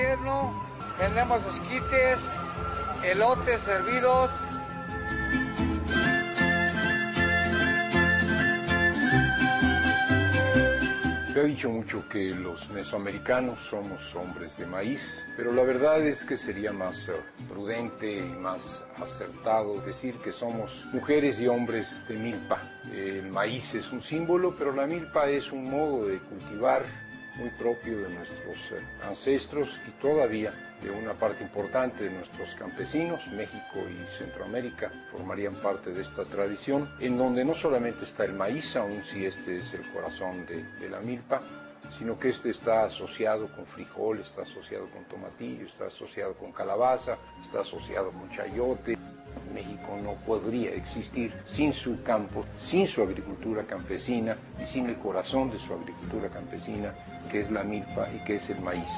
Fresco, tierno, vendemos esquites, elotes servidos. Se ha dicho mucho que los mesoamericanos somos hombres de maíz, pero la verdad es que sería más eh, prudente y más acertado decir que somos mujeres y hombres de milpa. El maíz es un símbolo, pero la milpa es un modo de cultivar muy propio de nuestros eh, ancestros y todavía de una parte importante de nuestros campesinos, México y Centroamérica formarían parte de esta tradición, en donde no solamente está el maíz, aun si este es el corazón de, la milpa, sino que este está asociado con frijol, está asociado con tomatillo, está asociado con calabaza, está asociado con chayote. México no podría existir sin su campo, sin su agricultura campesina y sin el corazón de su agricultura campesina, que es la milpa y que es el maíz.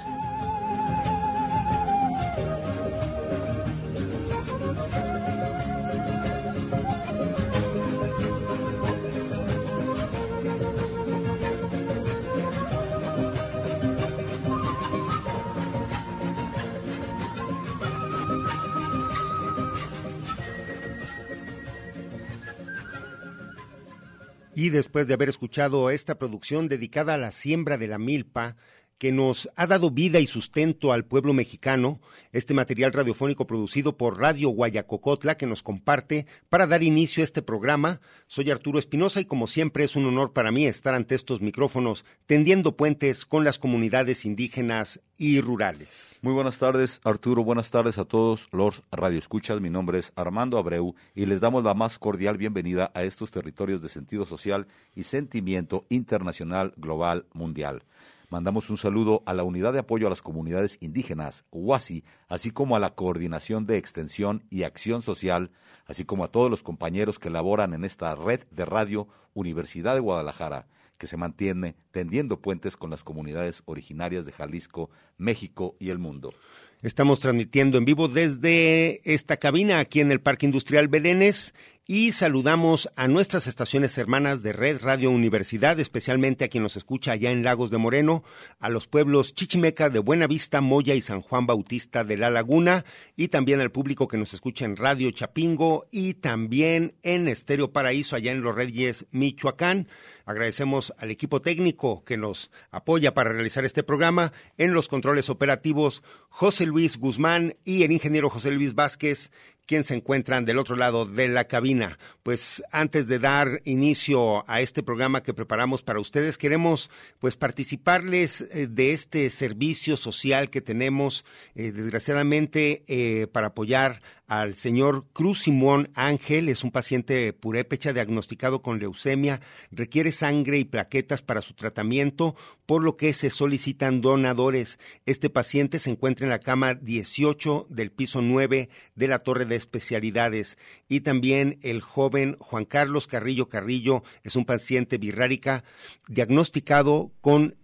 Y después de haber escuchado esta producción dedicada a la siembra de la milpa, que nos ha dado vida y sustento al pueblo mexicano, este material radiofónico producido por Radio Guayacocotla que nos comparte para dar inicio a este programa. Soy Arturo Espinosa y como siempre es un honor para mí estar ante estos micrófonos tendiendo puentes con las comunidades indígenas y rurales. Muy buenas tardes, Arturo. Buenas tardes a todos los radioescuchas. Mi nombre es Armando Abreu y les damos la más cordial bienvenida a estos territorios de sentido social y sentimiento internacional, global, mundial. Mandamos un saludo a la Unidad de Apoyo a las Comunidades Indígenas, UASI, así como a la Coordinación de Extensión y Acción Social, así como a todos los compañeros que laboran en esta red de radio Universidad de Guadalajara, que se mantiene tendiendo puentes con las comunidades originarias de Jalisco, México y el mundo. Estamos transmitiendo en vivo desde esta cabina aquí en el Parque Industrial Belénes y saludamos a nuestras estaciones hermanas de Red Radio Universidad, especialmente a quien nos escucha allá en Lagos de Moreno, a los pueblos Chichimeca de Buenavista, Moya y San Juan Bautista de La Laguna, y también al público que nos escucha en Radio Chapingo y también en Estéreo Paraíso allá en Los Reyes, Michoacán. Agradecemos al equipo técnico que nos apoya para realizar este programa en los controles operativos José Luis Guzmán y el ingeniero José Luis Vázquez quien se encuentran del otro lado de la cabina. Pues antes de dar inicio a este programa que preparamos para ustedes, queremos pues participarles eh, de este servicio social que tenemos, eh, desgraciadamente, eh, para apoyar al señor Cruz Simón Ángel, es un paciente purépecha diagnosticado con leucemia, requiere sangre y plaquetas para su tratamiento, por lo que se solicitan donadores. Este paciente se encuentra en la cama 18 del piso 9 de la torre de especialidades y también el joven Juan Carlos Carrillo Carrillo es un paciente birrárica diagnosticado con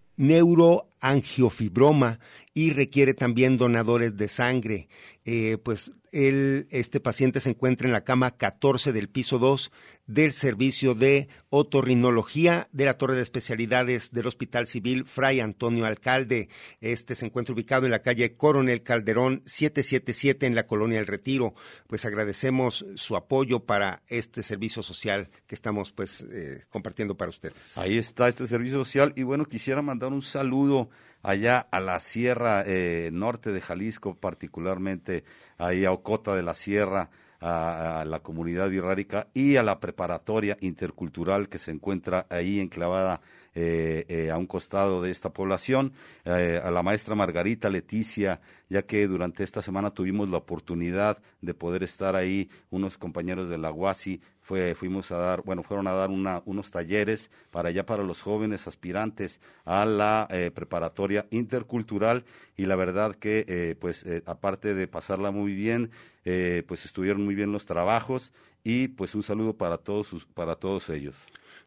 angiofibroma y requiere también donadores de sangre. Eh, pues él, este paciente se encuentra en la cama 14 del piso 2 del servicio de otorrinología de la Torre de Especialidades del Hospital Civil Fray Antonio Alcalde. Este se encuentra ubicado en la calle Coronel Calderón 777 en la colonia El Retiro. Pues agradecemos su apoyo para este servicio social que estamos pues eh, compartiendo para ustedes. Ahí está este servicio social y bueno, quisiera mandar un saludo allá a la Sierra eh, Norte de Jalisco, particularmente ahí a Ocota de la Sierra, a, la comunidad birrárica y a la preparatoria intercultural que se encuentra ahí enclavada eh, eh, a un costado de esta población, a la maestra Margarita Leticia, ya que durante esta semana tuvimos la oportunidad de poder estar ahí unos compañeros de la UASI fue, fuimos a dar, bueno, fueron a dar una, unos talleres para allá para los jóvenes aspirantes a la eh, preparatoria intercultural y la verdad que, eh, pues, eh, aparte de pasarla muy bien, pues estuvieron muy bien los trabajos y pues un saludo para todos, para todos ellos.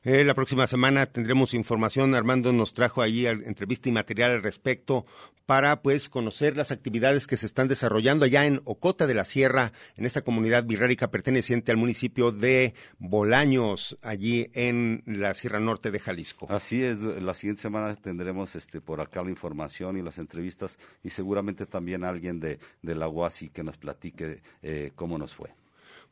Eh, la próxima semana tendremos información. Armando nos trajo allí entrevista y material al respecto para pues conocer las actividades que se están desarrollando allá en Ocota de la Sierra, en esta comunidad birrárica perteneciente al municipio de Bolaños, allí en la Sierra Norte de Jalisco. Así es, la siguiente semana tendremos este por acá la información y las entrevistas y seguramente también alguien de, de la UASI que nos platique eh, cómo nos fue.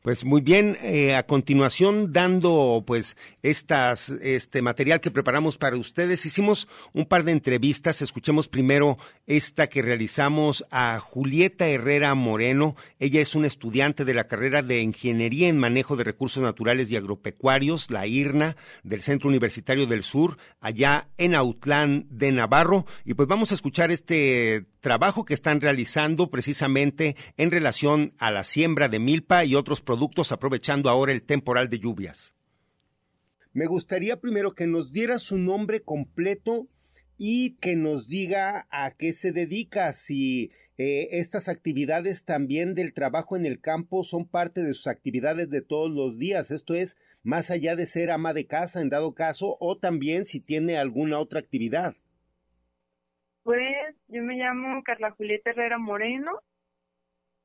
Pues muy bien, eh, a continuación dando pues estas este material que preparamos para ustedes, hicimos un par de entrevistas, escuchemos primero esta que realizamos a Julieta Herrera Moreno, ella es una estudiante de la carrera de Ingeniería en Manejo de Recursos Naturales y Agropecuarios, la IRNA del Centro Universitario del Sur, allá en Autlán de Navarro, y pues vamos a escuchar este trabajo que están realizando precisamente en relación a la siembra de milpa y otros productos aprovechando ahora el temporal de lluvias. Me gustaría primero que nos diera su nombre completo y que nos diga a qué se dedica, si eh, estas actividades también del trabajo en el campo son parte de sus actividades de todos los días, esto es, más allá de ser ama de casa en dado caso, o también si tiene alguna otra actividad. Pues yo me llamo Carla Julieta Herrera Moreno,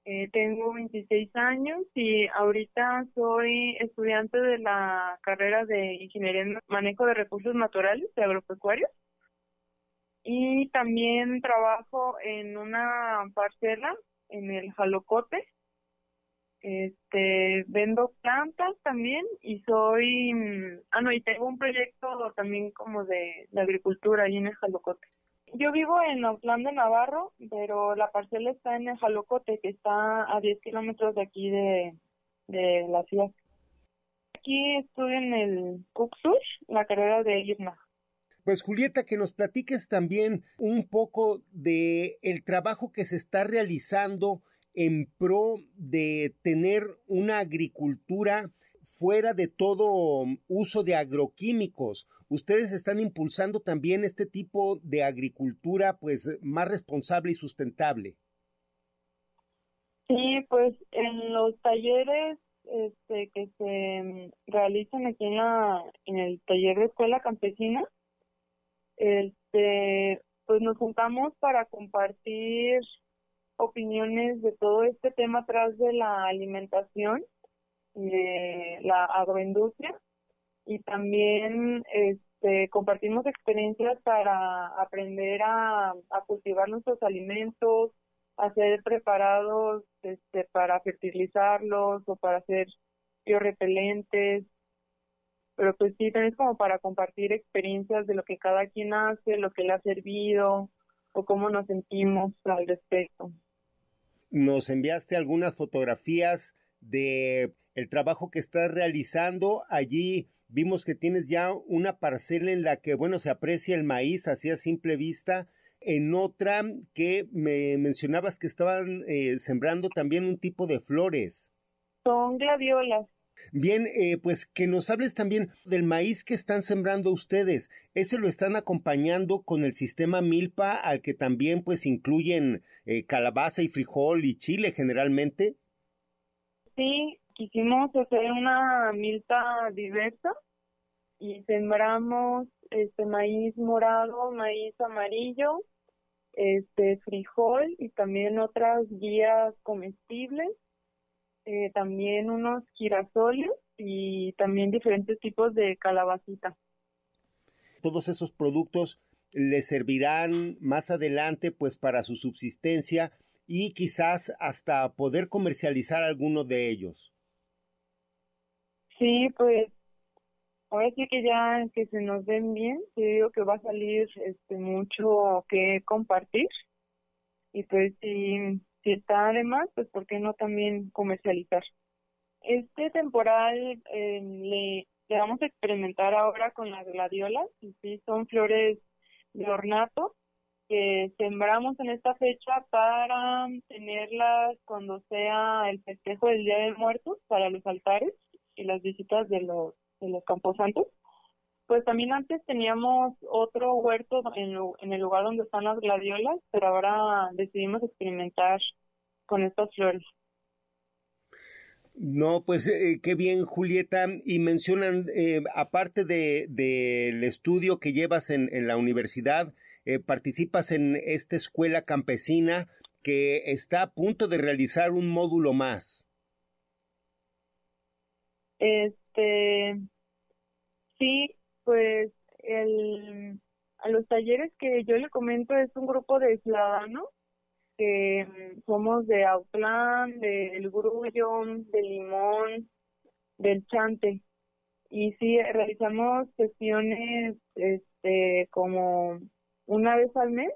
eh, tengo 26 años y ahorita soy estudiante de la carrera de Ingeniería en Manejo de Recursos Naturales de Agropecuarios y también trabajo en una parcela en el Jalocote. Este, vendo plantas también y soy, ah no, y tengo un proyecto también como de, de agricultura ahí en el Jalocote. Yo vivo en Autlán de Navarro, pero la parcela está en el Jalocote, que está a 10 kilómetros de aquí de, de la ciudad. Aquí estudio en el Cuxush, la carrera de IRNA. Pues Julieta, que nos platiques también un poco de el trabajo que se está realizando en pro de tener una agricultura fuera de todo uso de agroquímicos. Ustedes están impulsando también este tipo de agricultura pues más responsable y sustentable. Sí, pues en los talleres este, que se realizan aquí en, la, en el taller de escuela campesina, este, pues nos juntamos para compartir opiniones de todo este tema atrás de la alimentación de la agroindustria y también este, compartimos experiencias para aprender a, cultivar nuestros alimentos, hacer preparados este, para fertilizarlos o para hacer biorepelentes. Pero pues sí, también es como para compartir experiencias de lo que cada quien hace, lo que le ha servido o cómo nos sentimos al respecto. Nos enviaste algunas fotografías de el trabajo que estás realizando. Allí vimos que tienes ya una parcela en la que, bueno, se aprecia el maíz así a simple vista. En otra que me mencionabas que estaban eh, sembrando también un tipo de flores. Son gladiolas. Bien, eh, pues que nos hables también del maíz que están sembrando ustedes. ¿Ese lo están acompañando con el sistema Milpa, al que también pues incluyen eh, calabaza y frijol y chile generalmente? Sí, quisimos hacer una milpa diversa y sembramos este maíz morado, maíz amarillo, este frijol y también otras guías comestibles, eh, también unos girasoles y también diferentes tipos de calabacita. Todos esos productos les servirán más adelante pues para su subsistencia y quizás hasta poder comercializar alguno de ellos. Sí, pues ahora sí que ya que se nos den bien, te digo que va a salir este mucho que compartir y pues si, si está además, pues por qué no también comercializar. Este temporal eh, le, le vamos a experimentar ahora con las gladiolas, y sí son flores de ornato que sembramos en esta fecha para tenerlas cuando sea el festejo del Día de Muertos para los altares y las visitas de los, de los camposantos. Pues también antes teníamos otro huerto en, en el lugar donde están las gladiolas, pero ahora decidimos experimentar con estas flores. No, pues eh, qué bien, Julieta. Y mencionan, eh, aparte del de, estudio que llevas en, en la universidad, eh, participas en esta escuela campesina que está a punto de realizar un módulo más. Este, sí, pues el, a los talleres que yo le comento es un grupo de ciudadanos que mm, somos de Autlán, del Grullo, de Limón, del Chante. Y sí, realizamos sesiones este, como una vez al mes,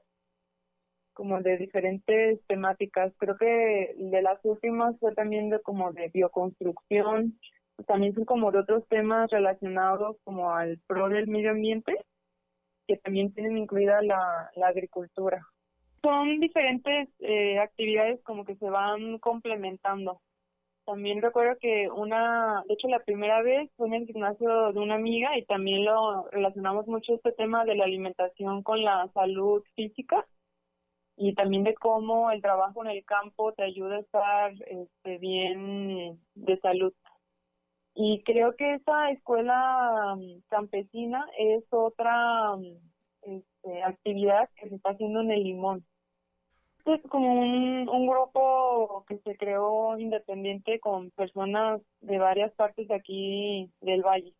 como de diferentes temáticas. Creo que de las últimas fue también de como de bioconstrucción, también son como de otros temas relacionados como al pro del medio ambiente, que también tienen incluida la, agricultura. Son diferentes eh, actividades como que se van complementando. También recuerdo que una, de hecho la primera vez fue en el gimnasio de una amiga y también lo relacionamos mucho este tema de la alimentación con la salud física y también de cómo el trabajo en el campo te ayuda a estar este, bien de salud. Y creo que esa escuela mm, campesina es otra mm, este, actividad que se está haciendo en el Limón. Es como un, un grupo que se creó independiente con personas de varias partes de aquí del valle.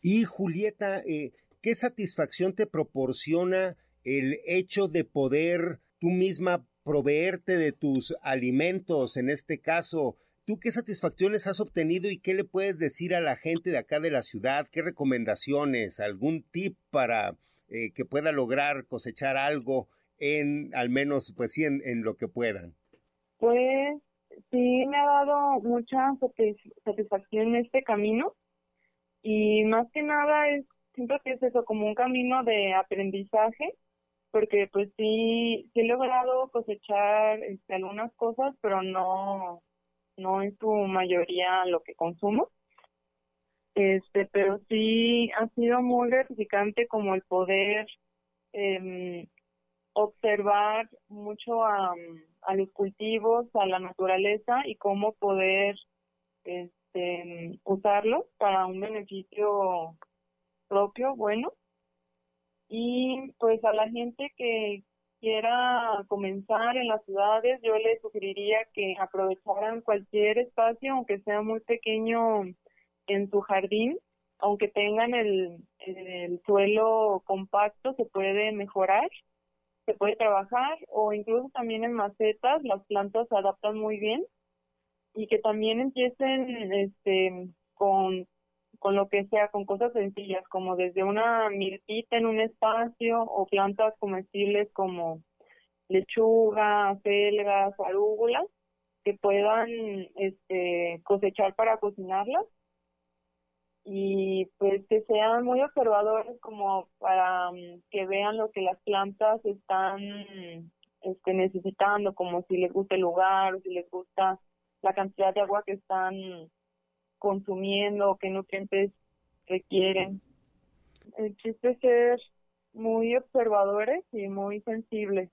Y Julieta, eh, ¿qué satisfacción te proporciona el hecho de poder tú misma proveerte de tus alimentos, en este caso, ¿Tú qué satisfacciones has obtenido y qué le puedes decir a la gente de acá de la ciudad? ¿Qué recomendaciones? ¿Algún tip para eh, que pueda lograr cosechar algo en, al menos, pues sí, en, lo que puedan? Pues sí, me ha dado mucha satisfacción este camino y más que nada es, siento que es eso, como un camino de aprendizaje porque pues sí, sí he logrado cosechar este, algunas cosas, pero no, no en su mayoría lo que consumo. Este, pero sí ha sido muy gratificante como el poder eh, observar mucho a, los cultivos, a la naturaleza y cómo poder este, usarlos para un beneficio propio, bueno. Y pues a la gente que, quiera comenzar en las ciudades, yo les sugeriría que aprovecharan cualquier espacio, aunque sea muy pequeño en su jardín, aunque tengan el suelo compacto, se puede mejorar, se puede trabajar, o incluso también en macetas, las plantas se adaptan muy bien, y que también empiecen este con con lo que sea, con cosas sencillas, como desde una mirtita en un espacio o plantas comestibles como lechuga, selgas, arúgulas, que puedan este, cosechar para cocinarlas y pues que sean muy observadores como para um, que vean lo que las plantas están este, necesitando, como si les gusta el lugar si les gusta la cantidad de agua que están consumiendo, qué nutrientes requieren. El chiste ser muy observadores y muy sensibles.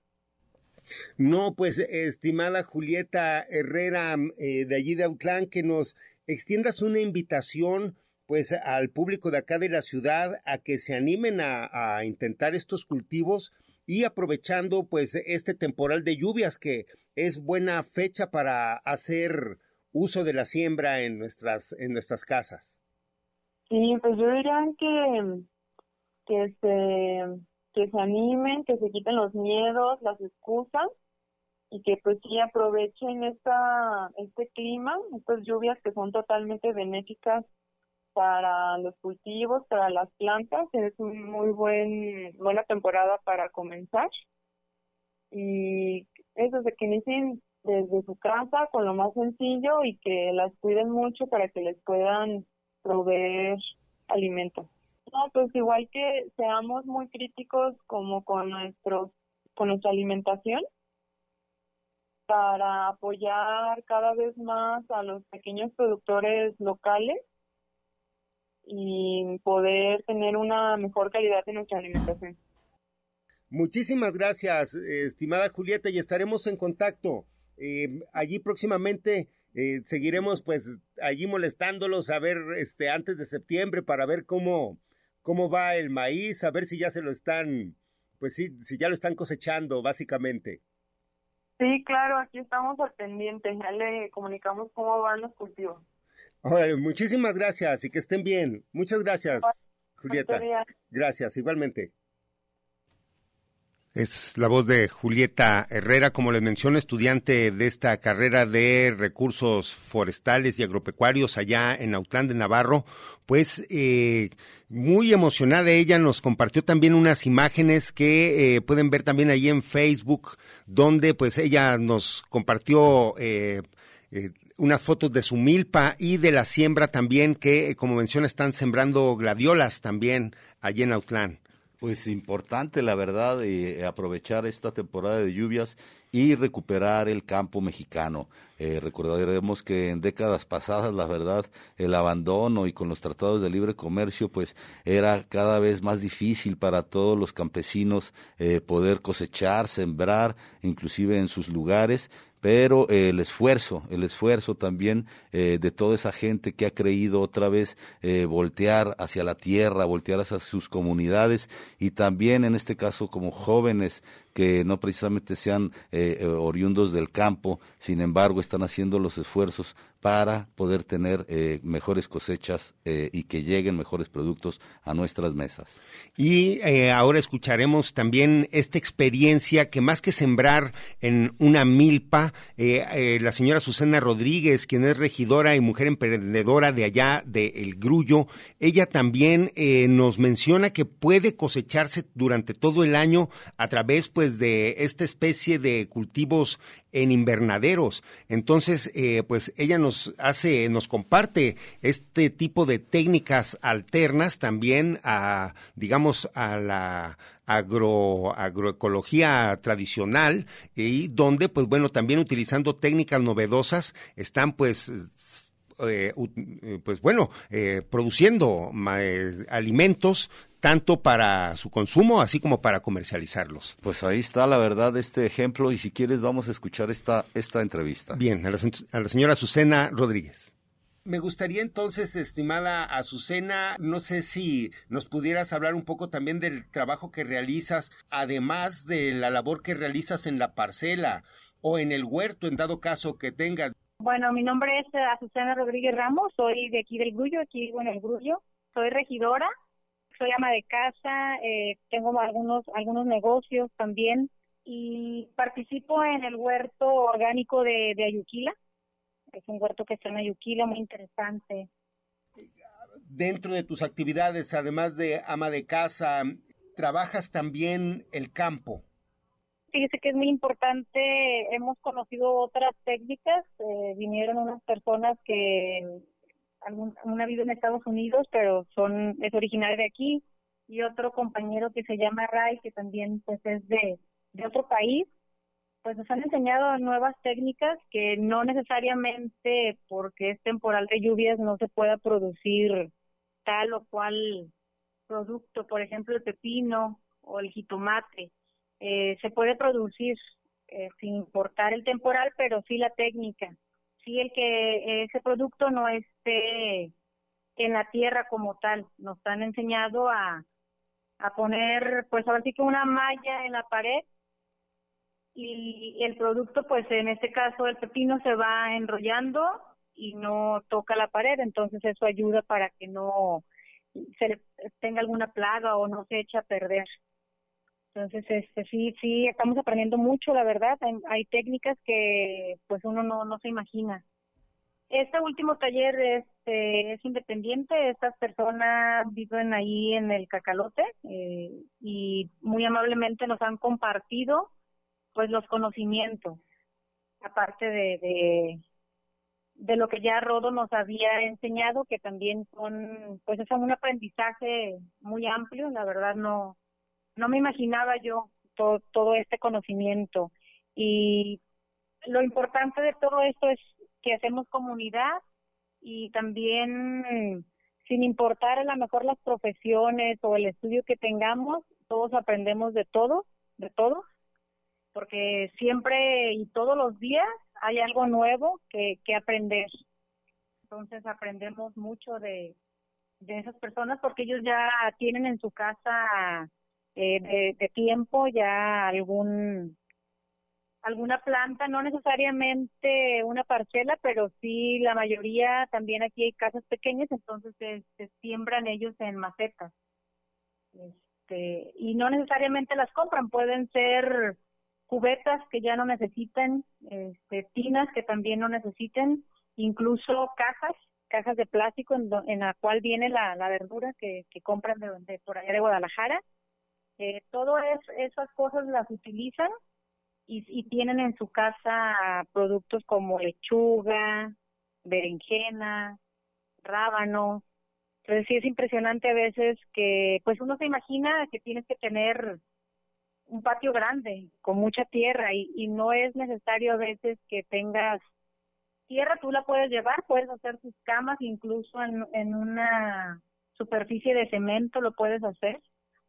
No, pues estimada Julieta Herrera eh, de allí de Autlán, que nos extiendas una invitación pues al público de acá de la ciudad a que se animen a, a intentar estos cultivos y aprovechando pues este temporal de lluvias que es buena fecha para hacer uso de la siembra en nuestras en nuestras casas. Sí, pues yo diría que que se que se animen, que se quiten los miedos, las excusas y que pues sí aprovechen esta este clima, estas lluvias que son totalmente benéficas para los cultivos, para las plantas, es una muy buen, buena temporada para comenzar. Y eso de que inicien desde su casa con lo más sencillo y que las cuiden mucho para que les puedan proveer alimento. No, pues igual que seamos muy críticos como con nuestros con nuestra alimentación para apoyar cada vez más a los pequeños productores locales y poder tener una mejor calidad en nuestra alimentación. Muchísimas gracias, estimada Julieta, y estaremos en contacto. Eh, allí próximamente eh, seguiremos pues allí molestándolos a ver este antes de septiembre para ver cómo cómo va el maíz, a ver si ya se lo están pues sí, si ya lo están cosechando básicamente. Sí, claro, aquí estamos al pendiente, ya le comunicamos cómo van los cultivos muchísimas gracias y que estén bien. Muchas gracias, Julieta. Gracias, igualmente. Es la voz de Julieta Herrera, como les menciono, estudiante de esta carrera de recursos forestales y agropecuarios allá en Autlán de Navarro. Pues eh, muy emocionada ella nos compartió también unas imágenes que eh, pueden ver también ahí en Facebook, donde pues ella nos compartió eh, eh unas fotos de su milpa y de la siembra también, que como menciona están sembrando gladiolas también allí en Autlán. Pues importante, la verdad, eh, aprovechar esta temporada de lluvias y recuperar el campo mexicano. Eh, recordaremos que en décadas pasadas, la verdad, el abandono y con los tratados de libre comercio, pues era cada vez más difícil para todos los campesinos eh, poder cosechar, sembrar, inclusive en sus lugares pero eh, el esfuerzo, el esfuerzo también eh, de toda esa gente que ha creído otra vez eh, voltear hacia la tierra, voltear hacia sus comunidades. Y también en este caso como jóvenes que no precisamente sean oriundos del campo, sin embargo están haciendo los esfuerzos para poder tener eh, mejores cosechas eh, y que lleguen mejores productos a nuestras mesas. Y eh, ahora escucharemos también esta experiencia que más que sembrar en una milpa, la señora Susana Rodríguez, quien es regidora y mujer emprendedora de allá de El Grullo, ella también nos menciona que puede cosecharse durante todo el año a través pues de esta especie de cultivos en invernaderos. Entonces, eh, pues ella nos hace, nos comparte este tipo de técnicas alternas también a, digamos, a la agro, agroecología tradicional y donde, pues bueno, también utilizando técnicas novedosas están pues eh, pues bueno, eh, produciendo alimentos tanto para su consumo así como para comercializarlos. Pues ahí está la verdad este ejemplo y si quieres vamos a escuchar esta, esta entrevista. Bien, a la, señora Azucena Rodríguez. Me gustaría entonces, estimada Azucena, no sé si nos pudieras hablar un poco también del trabajo que realizas, además de la labor que realizas en la parcela o en el huerto, en dado caso que tengas. Bueno, mi nombre es Azucena Rodríguez Ramos, soy de aquí del Grullo, aquí bueno, el Grullo, soy regidora soy ama de casa, eh, tengo algunos, algunos negocios también y participo en el huerto orgánico de, de Ayuquila. Es un huerto que está en Ayuquila, muy interesante. Dentro de tus actividades, además de ama de casa, ¿trabajas también el campo? Fíjese que es muy importante, hemos conocido otras técnicas, eh, vinieron unas personas que algún, una vida en Estados Unidos, pero son es originario de aquí, y otro compañero que se llama Ray, que también pues es de, de otro país, pues nos han enseñado nuevas técnicas que no necesariamente porque es temporal de lluvias no se pueda producir tal o cual producto, por ejemplo el pepino o el jitomate, eh, se puede producir eh, sin importar el temporal, pero sí la técnica sí el que ese producto no esté en la tierra como tal. Nos han enseñado a, a poner, pues ahora sí que una malla en la pared y el producto, pues en este caso el pepino se va enrollando y no toca la pared, entonces eso ayuda para que no se tenga alguna plaga o no se eche a perder. Entonces, este, sí, sí, estamos aprendiendo mucho, la verdad. Hay, técnicas que pues uno no, no se imagina. Este último taller este, es independiente, estas personas viven ahí en el Cacalote eh, y muy amablemente nos han compartido pues los conocimientos, aparte de, de, de lo que ya Rodo nos había enseñado, que también son, pues es un aprendizaje muy amplio, la verdad no, no me imaginaba yo todo, todo este conocimiento. Y lo importante de todo esto es que hacemos comunidad y también sin importar a lo mejor las profesiones o el estudio que tengamos, todos aprendemos de todo, de todo, porque siempre y todos los días hay algo nuevo que, que aprender. Entonces aprendemos mucho de, de esas personas porque ellos ya tienen en su casa eh, de, tiempo ya algún alguna planta, no necesariamente una parcela, pero sí la mayoría también aquí hay casas pequeñas, entonces se, siembran ellos en macetas. Este, y no necesariamente las compran, pueden ser cubetas que ya no necesiten, este, tinas que también no necesiten, incluso cajas, cajas de plástico en, en la cual viene la, la verdura que, que compran de, de por allá de Guadalajara eh, todas esas cosas las utilizan y, y tienen en su casa productos como lechuga, berenjena, rábano. Entonces sí es impresionante a veces que pues uno se imagina que tienes que tener un patio grande con mucha tierra y, y no es necesario a veces que tengas tierra, tú la puedes llevar, puedes hacer tus camas incluso en, en una superficie de cemento lo puedes hacer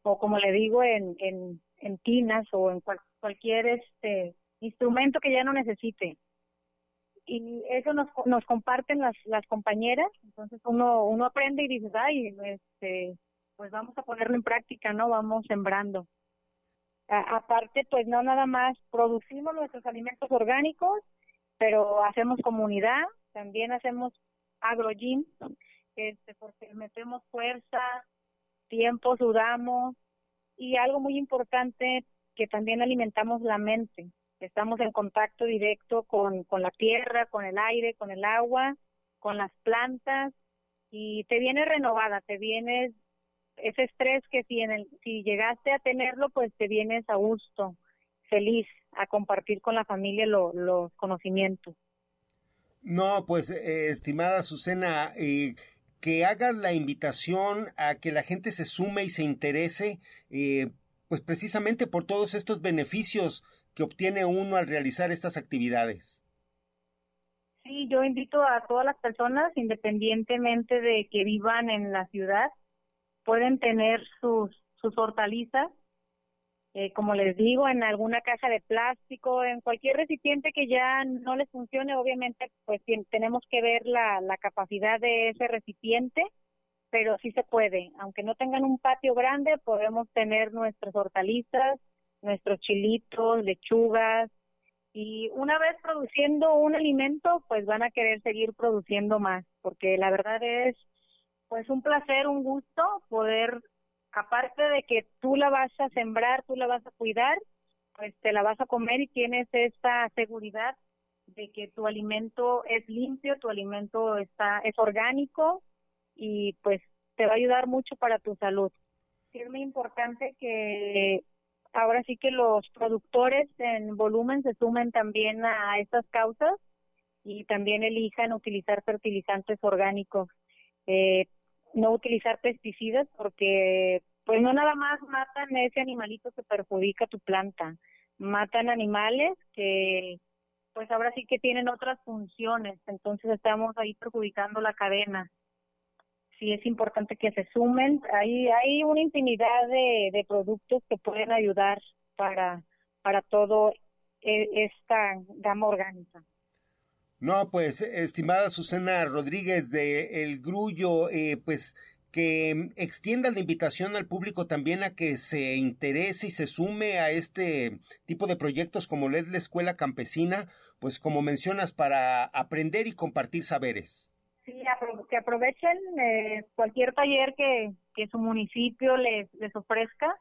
o como le digo, en, en, en tinas o en cualquier este instrumento que ya no necesite. Y eso nos, nos comparten las, las compañeras, entonces uno, uno aprende y dice, ay, este, pues vamos a ponerlo en práctica, ¿no? Vamos sembrando. aparte, pues no nada más producimos nuestros alimentos orgánicos, pero hacemos comunidad, también hacemos agrogym, este, porque metemos fuerza, tiempo sudamos y algo muy importante que también alimentamos la mente. Estamos en contacto directo con, con la tierra, con el aire, con el agua, con las plantas y te viene renovada, te vienes ese estrés que si, en el, si llegaste a tenerlo, pues te vienes a gusto, feliz, a compartir con la familia los conocimientos. No, pues, eh, estimada Susana, eh, que hagas la invitación a que la gente se sume y se interese, eh, pues precisamente por todos estos beneficios que obtiene uno al realizar estas actividades. Sí, yo invito a todas las personas, independientemente de que vivan en la ciudad, pueden tener sus, sus hortalizas eh, como les digo, en alguna caja de plástico, en cualquier recipiente que ya no les funcione, obviamente, pues tenemos que ver la, la capacidad de ese recipiente, pero sí se puede. Aunque no tengan un patio grande, podemos tener nuestras hortalizas, nuestros chilitos, lechugas, y una vez produciendo un alimento, pues van a querer seguir produciendo más, porque la verdad es pues un placer, un gusto poder aparte de que tú la vas a sembrar, tú la vas a cuidar, pues te la vas a comer y tienes esta seguridad de que tu alimento es limpio, tu alimento está es orgánico y pues te va a ayudar mucho para tu salud. es muy importante que ahora sí que los productores en volumen se sumen también a estas causas y también elijan utilizar fertilizantes orgánicos. Eh, no utilizar pesticidas porque pues no nada más matan ese animalito que perjudica tu planta, matan animales que pues ahora sí que tienen otras funciones, entonces estamos ahí perjudicando la cadena. Sí es importante que se sumen, hay, hay una infinidad de, de productos que pueden ayudar para, para todo e, esta gama orgánica. No, pues, estimada Susana Rodríguez de El Grullo, eh, pues que extienda la invitación al público también a que se interese y se sume a este tipo de proyectos como LED la Escuela Campesina, pues como mencionas, para aprender y compartir saberes. Sí, que aprovechen eh, cualquier taller que, que su municipio les, les ofrezca,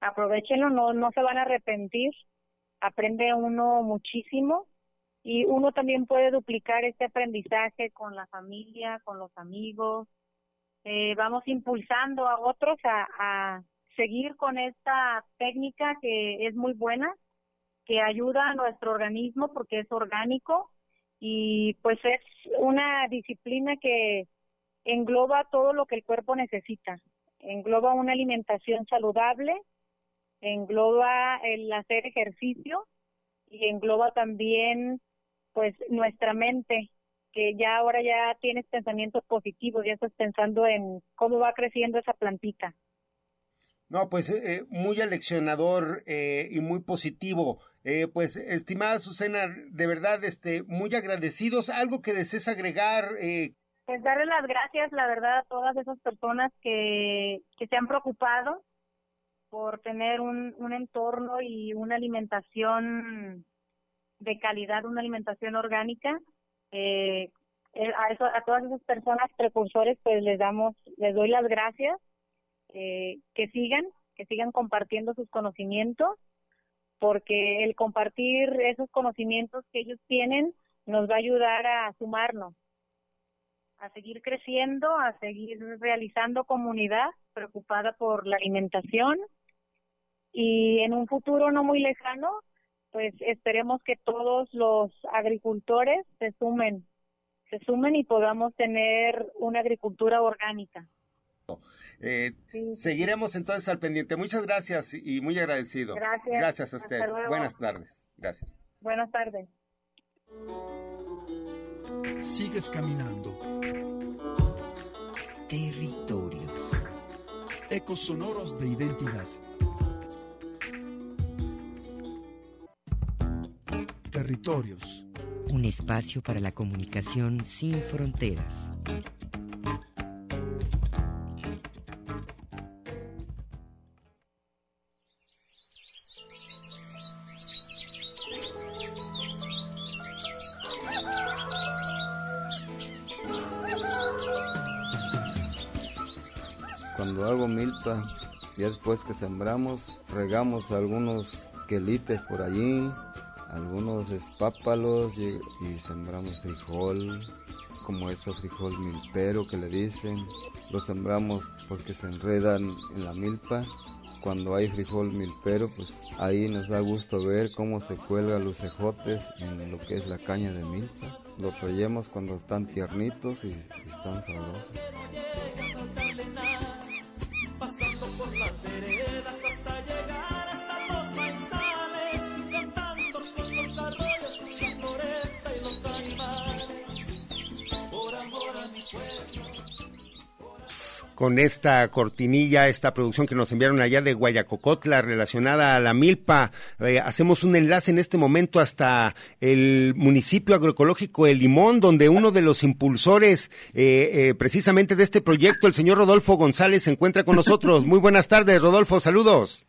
aprovechenlo, no, no se van a arrepentir, aprende uno muchísimo y uno también puede duplicar este aprendizaje con la familia, con los amigos, eh, vamos impulsando a otros a, a seguir con esta técnica que es muy buena, que ayuda a nuestro organismo porque es orgánico y pues es una disciplina que engloba todo lo que el cuerpo necesita. Engloba una alimentación saludable, engloba el hacer ejercicio y engloba también pues nuestra mente que ya ahora ya tienes pensamientos positivos, ya estás pensando en cómo va creciendo esa plantita. No, pues eh, eh muy aleccionador eh, y muy positivo. Eh, pues, estimada Susana, de verdad, este, muy agradecidos. ¿Algo que desees agregar? Eh... Pues darle las gracias, la verdad, a todas esas personas que, que se han preocupado por tener un, un entorno y una alimentación de calidad, una alimentación orgánica eh, eh, a, eso, a todas esas personas precursores pues les damos, les doy las gracias, eh, que sigan, que sigan compartiendo sus conocimientos, porque el compartir esos conocimientos que ellos tienen nos va a ayudar a sumarnos, a seguir creciendo, a seguir realizando comunidad preocupada por la alimentación. Y en un futuro no muy lejano pues esperemos que todos los agricultores se sumen, se sumen y podamos tener una agricultura orgánica. Eh, seguiremos entonces al pendiente. Muchas gracias y muy agradecido. Gracias. Gracias a usted. Buenas tardes. Gracias. Buenas tardes. Sigues caminando. Territorios. Ecos sonoros de identidad. Territorios. Un espacio para la comunicación sin fronteras. Cuando hago milpa, y después que sembramos, regamos algunos quelites por allí, algunos espápalos y, sembramos frijol, como eso frijol milpero que le dicen. Lo sembramos porque se enredan en la milpa. Cuando hay frijol milpero, pues ahí nos da gusto ver cómo se cuelgan los cejotes en lo que es la caña de milpa. Lo traemos cuando están tiernitos y, y están sabrosos. Con esta cortinilla, esta producción que nos enviaron allá de Guayacocotla relacionada a la milpa. Eh, hacemos un enlace en este momento hasta el municipio agroecológico El Limón, donde uno de los impulsores eh, eh, precisamente de este proyecto, el señor Rodolfo González, se encuentra con nosotros. Muy buenas tardes, Rodolfo, saludos.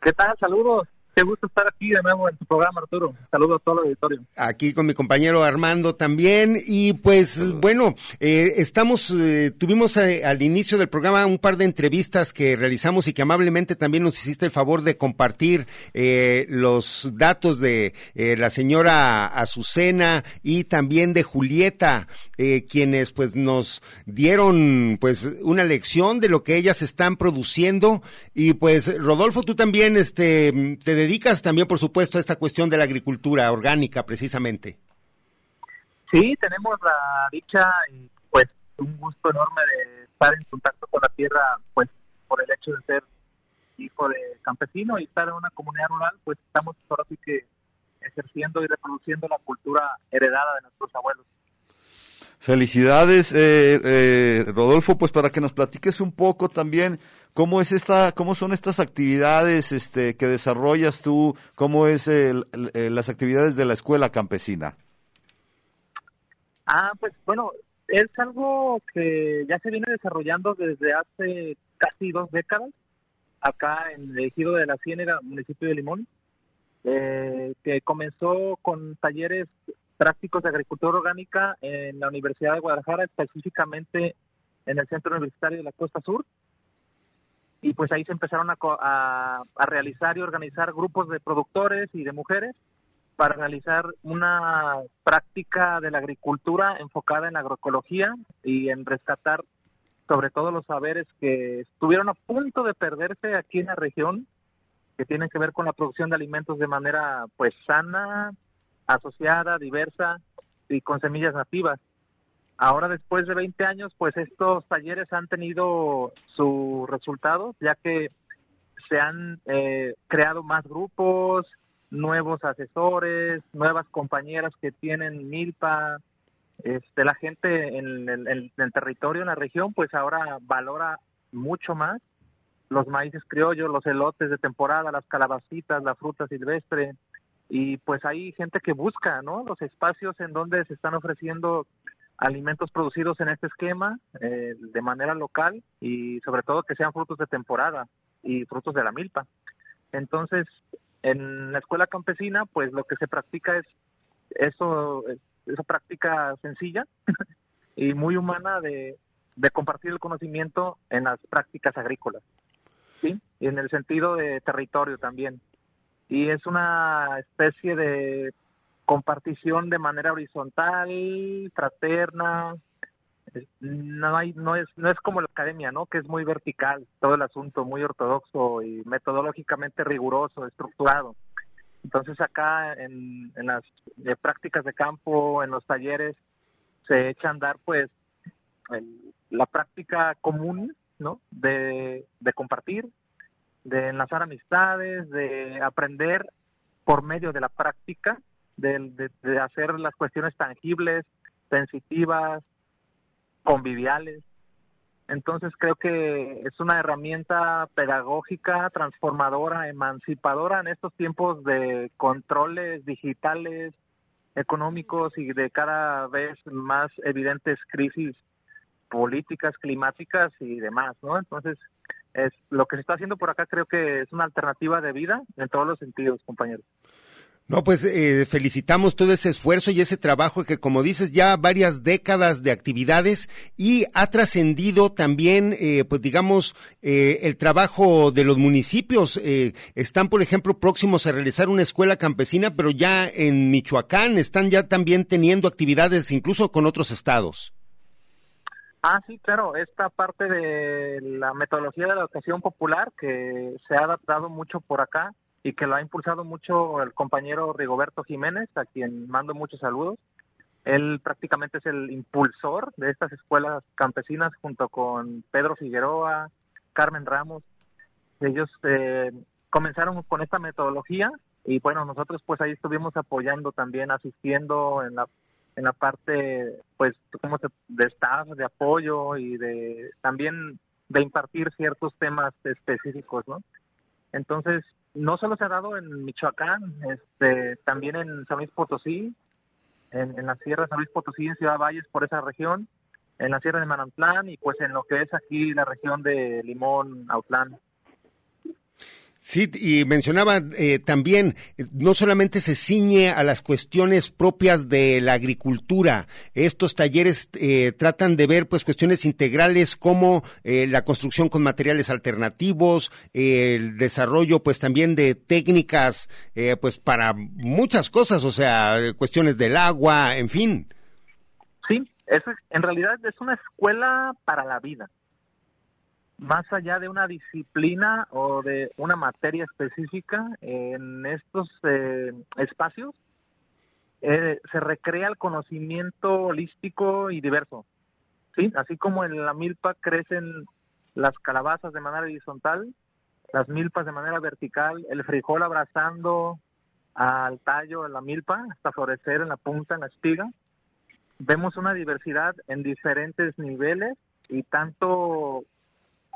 ¿Qué tal? Saludos. Qué gusto estar aquí de nuevo en tu programa, Arturo. Saludos a todo el auditorio. Aquí con mi compañero Armando también. Y pues bueno, eh, estamos, eh, tuvimos eh, al inicio del programa un par de entrevistas que realizamos y que amablemente también nos hiciste el favor de compartir los datos de la señora Azucena y también de Julieta, quienes pues nos dieron pues una lección de lo que ellas están produciendo. Y pues Rodolfo, tú también este, te dedicas también, por supuesto, a esta cuestión de la agricultura orgánica, precisamente. Sí, tenemos la dicha y pues un gusto enorme de estar en contacto con la tierra, pues por el hecho de ser hijo de campesino y estar en una comunidad rural, pues estamos ahora sí que ejerciendo y reproduciendo la cultura heredada de nuestros abuelos. Felicidades, eh, eh, Rodolfo, pues para que nos platiques un poco también cómo es esta, cómo son estas actividades este, que desarrollas tú, cómo es el, las actividades de la escuela campesina. Ah, pues bueno, es algo que ya se viene desarrollando desde hace casi dos décadas acá en el ejido de la Ciénega, municipio de Limón, eh, que comenzó con talleres prácticos de agricultura orgánica en la Universidad de Guadalajara, específicamente en el Centro Universitario de la Costa Sur. Y pues ahí se empezaron a, a, a realizar y organizar grupos de productores y de mujeres para realizar una práctica de la agricultura enfocada en la agroecología y en rescatar sobre todo los saberes que estuvieron a punto de perderse aquí en la región, que tienen que ver con la producción de alimentos de manera pues sana, asociada, diversa y con semillas nativas. Ahora después de 20 años, pues estos talleres han tenido su resultado, ya que se han eh, creado más grupos, nuevos asesores, nuevas compañeras que tienen milpa, este, la gente en el, en el territorio, en la región, pues ahora valora mucho más los maíces criollos, los elotes de temporada, las calabacitas, la fruta silvestre, y pues hay gente que busca, ¿no? Los espacios en donde se están ofreciendo alimentos producidos en este esquema eh, de manera local y sobre todo que sean frutos de temporada y frutos de la milpa. Entonces, en la escuela campesina, pues lo que se practica es eso, esa práctica sencilla y muy humana de, de compartir el conocimiento en las prácticas agrícolas, ¿sí? Y en el sentido de territorio también. Y es una especie de compartición de manera horizontal, fraterna. No hay, no es, no es como la academia, ¿no? Que es muy vertical todo el asunto, muy ortodoxo y metodológicamente riguroso, estructurado. Entonces acá en, en las prácticas de campo, en los talleres, se echa a andar pues la práctica común, ¿no? De, de compartir, de enlazar amistades, de aprender por medio de la práctica, de, de hacer las cuestiones tangibles, sensitivas, conviviales, entonces creo que es una herramienta pedagógica, transformadora, emancipadora en estos tiempos de controles digitales, económicos y de cada vez más evidentes crisis políticas, climáticas y demás, ¿no? Entonces, es lo que se está haciendo por acá creo que es una alternativa de vida en todos los sentidos, compañeros. No, pues eh, felicitamos todo ese esfuerzo y ese trabajo que, como dices, ya varias décadas de actividades y ha trascendido también, eh, pues digamos, eh, el trabajo de los municipios. están, por ejemplo, próximos a realizar una escuela campesina, pero ya en Michoacán están ya también teniendo actividades incluso con otros estados. Ah, sí, claro, esta parte de la metodología de la educación popular que se ha adaptado mucho por acá y que lo ha impulsado mucho el compañero Rigoberto Jiménez, a quien mando muchos saludos. Él prácticamente es el impulsor de estas escuelas campesinas junto con Pedro Figueroa, Carmen Ramos. Ellos eh, comenzaron con esta metodología y bueno, nosotros pues ahí estuvimos apoyando también, asistiendo en la en la parte pues como de staff, de apoyo y de también de impartir ciertos temas específicos, ¿no? Entonces, no solo se ha dado en Michoacán, este, también en San Luis Potosí, en, en la Sierra de San Luis Potosí, en Ciudad Valles, por esa región, en la Sierra de Manantlán y pues en lo que es aquí la región de Limón, Autlán. Sí, y mencionaba eh, también, no solamente se ciñe a las cuestiones propias de la agricultura, estos talleres eh, tratan de ver pues cuestiones integrales como eh, la construcción con materiales alternativos, el desarrollo pues también de técnicas pues para muchas cosas, o sea, cuestiones del agua, en fin. Sí, eso es, en realidad es una escuela para la vida más allá de una disciplina o de una materia específica en estos eh, espacios, eh, se recrea el conocimiento holístico y diverso. ¿sí? Así como en la milpa crecen las calabazas de manera horizontal, las milpas de manera vertical, el frijol abrazando al tallo de la milpa hasta florecer en la punta, en la espiga. Vemos una diversidad en diferentes niveles y tanto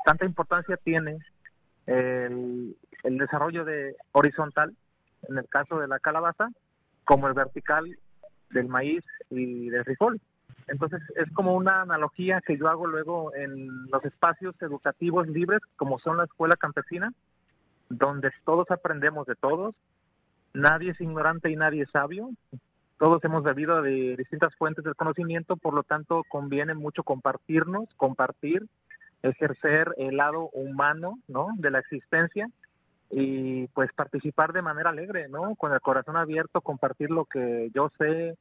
tanta importancia tiene el, desarrollo de horizontal, en el caso de la calabaza, como el vertical del maíz y del frijol. Entonces es como una analogía que yo hago luego en los espacios educativos libres, como son la escuela campesina, donde todos aprendemos de todos, nadie es ignorante y nadie es sabio, todos hemos bebido de distintas fuentes del conocimiento, por lo tanto conviene mucho compartirnos, compartir, ejercer el lado humano, ¿no? De la existencia y pues participar de manera alegre, ¿no? Con el corazón abierto, compartir lo que yo sé,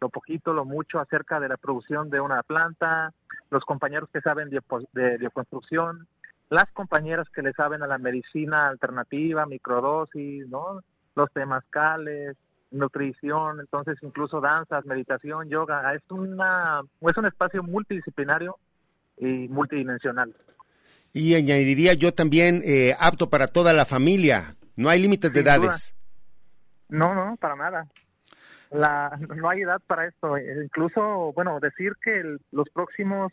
lo poquito, lo mucho acerca de la producción de una planta, los compañeros que saben de, bioconstrucción, las compañeras que le saben a la medicina alternativa, microdosis, ¿no? Los temazcales, nutrición, entonces incluso danzas, meditación, yoga, es una es un espacio multidisciplinario y multidimensional. Y añadiría yo también eh, apto para toda la familia, no hay límites de edades. No, no, para nada. La, no hay edad para esto. Incluso, bueno, decir que los próximos,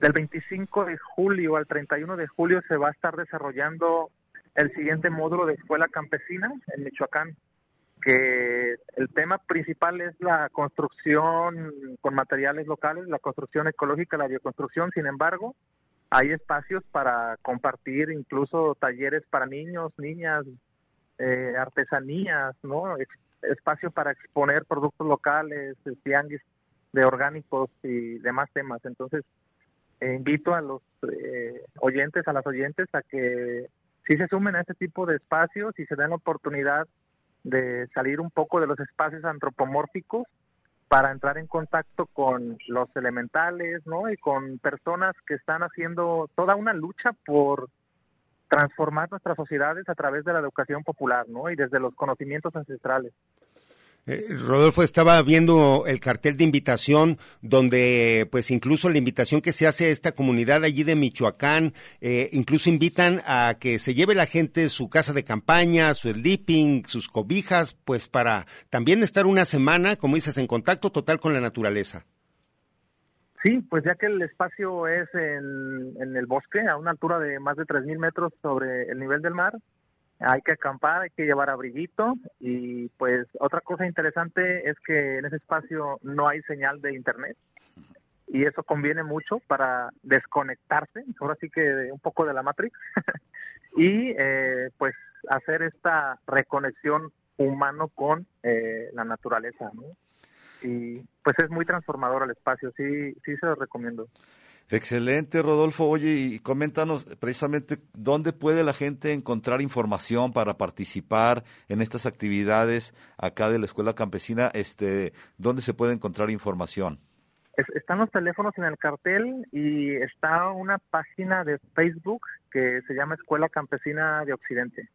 del 25 de julio al 31 de julio, se va a estar desarrollando el siguiente módulo de escuela campesina en Michoacán que el tema principal es la construcción con materiales locales, la construcción ecológica, la bioconstrucción. Sin embargo, hay espacios para compartir, incluso talleres para niños, niñas, eh, artesanías, ¿no? espacio para exponer productos locales, tianguis de orgánicos y demás temas. Entonces, eh, invito a los eh, oyentes, a las oyentes, a que sí se sumen a este tipo de espacios y se den oportunidad de salir un poco de los espacios antropomórficos para entrar en contacto con los elementales, ¿no? Y con personas que están haciendo toda una lucha por transformar nuestras sociedades a través de la educación popular, ¿no? Y desde los conocimientos ancestrales. Eh, Rodolfo estaba viendo el cartel de invitación donde pues incluso la invitación que se hace a esta comunidad allí de Michoacán, eh, incluso invitan a que se lleve la gente su casa de campaña, su sleeping, sus cobijas, pues para también estar una semana, como dices, en contacto total con la naturaleza. Sí, pues ya que el espacio es en, en el bosque, a una altura de más de 3.000 metros sobre el nivel del mar, hay que acampar, hay que llevar abriguito. Y pues otra cosa interesante es que en ese espacio no hay señal de internet. Y eso conviene mucho para desconectarse, ahora sí que un poco de la Matrix. Y eh, pues hacer esta reconexión humano con eh, la naturaleza, ¿no? Y pues es muy transformador el espacio, sí, sí se lo recomiendo. Excelente, Rodolfo. Oye, y coméntanos precisamente dónde puede la gente encontrar información para participar en estas actividades acá de la Escuela Campesina. Este, ¿Dónde se puede encontrar información? están los teléfonos en el cartel y está una página de Facebook que se llama Escuela Campesina de Occidente.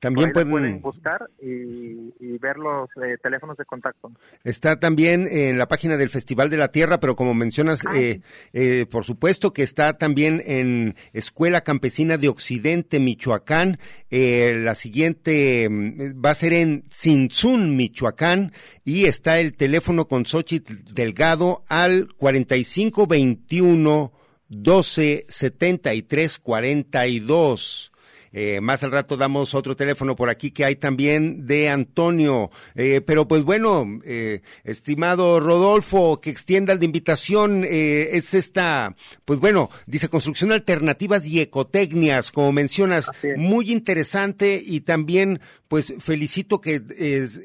También pueden, buscar y, ver los eh, teléfonos de contacto. Está también en la página del Festival de la Tierra, pero como mencionas, ah, eh, eh, por supuesto que está también en Escuela Campesina de Occidente, Michoacán. la siguiente mm, va a ser en Cinzún, Michoacán, y está el teléfono con Xochitl Delgado al 4521 12 73 42. Eh, más al rato damos otro teléfono por aquí que hay también de Antonio. Eh, pero pues bueno, eh, estimado Rodolfo, que extienda la invitación. es esta, pues bueno, dice construcción alternativas y ecotecnias, como mencionas, muy interesante y también pues felicito que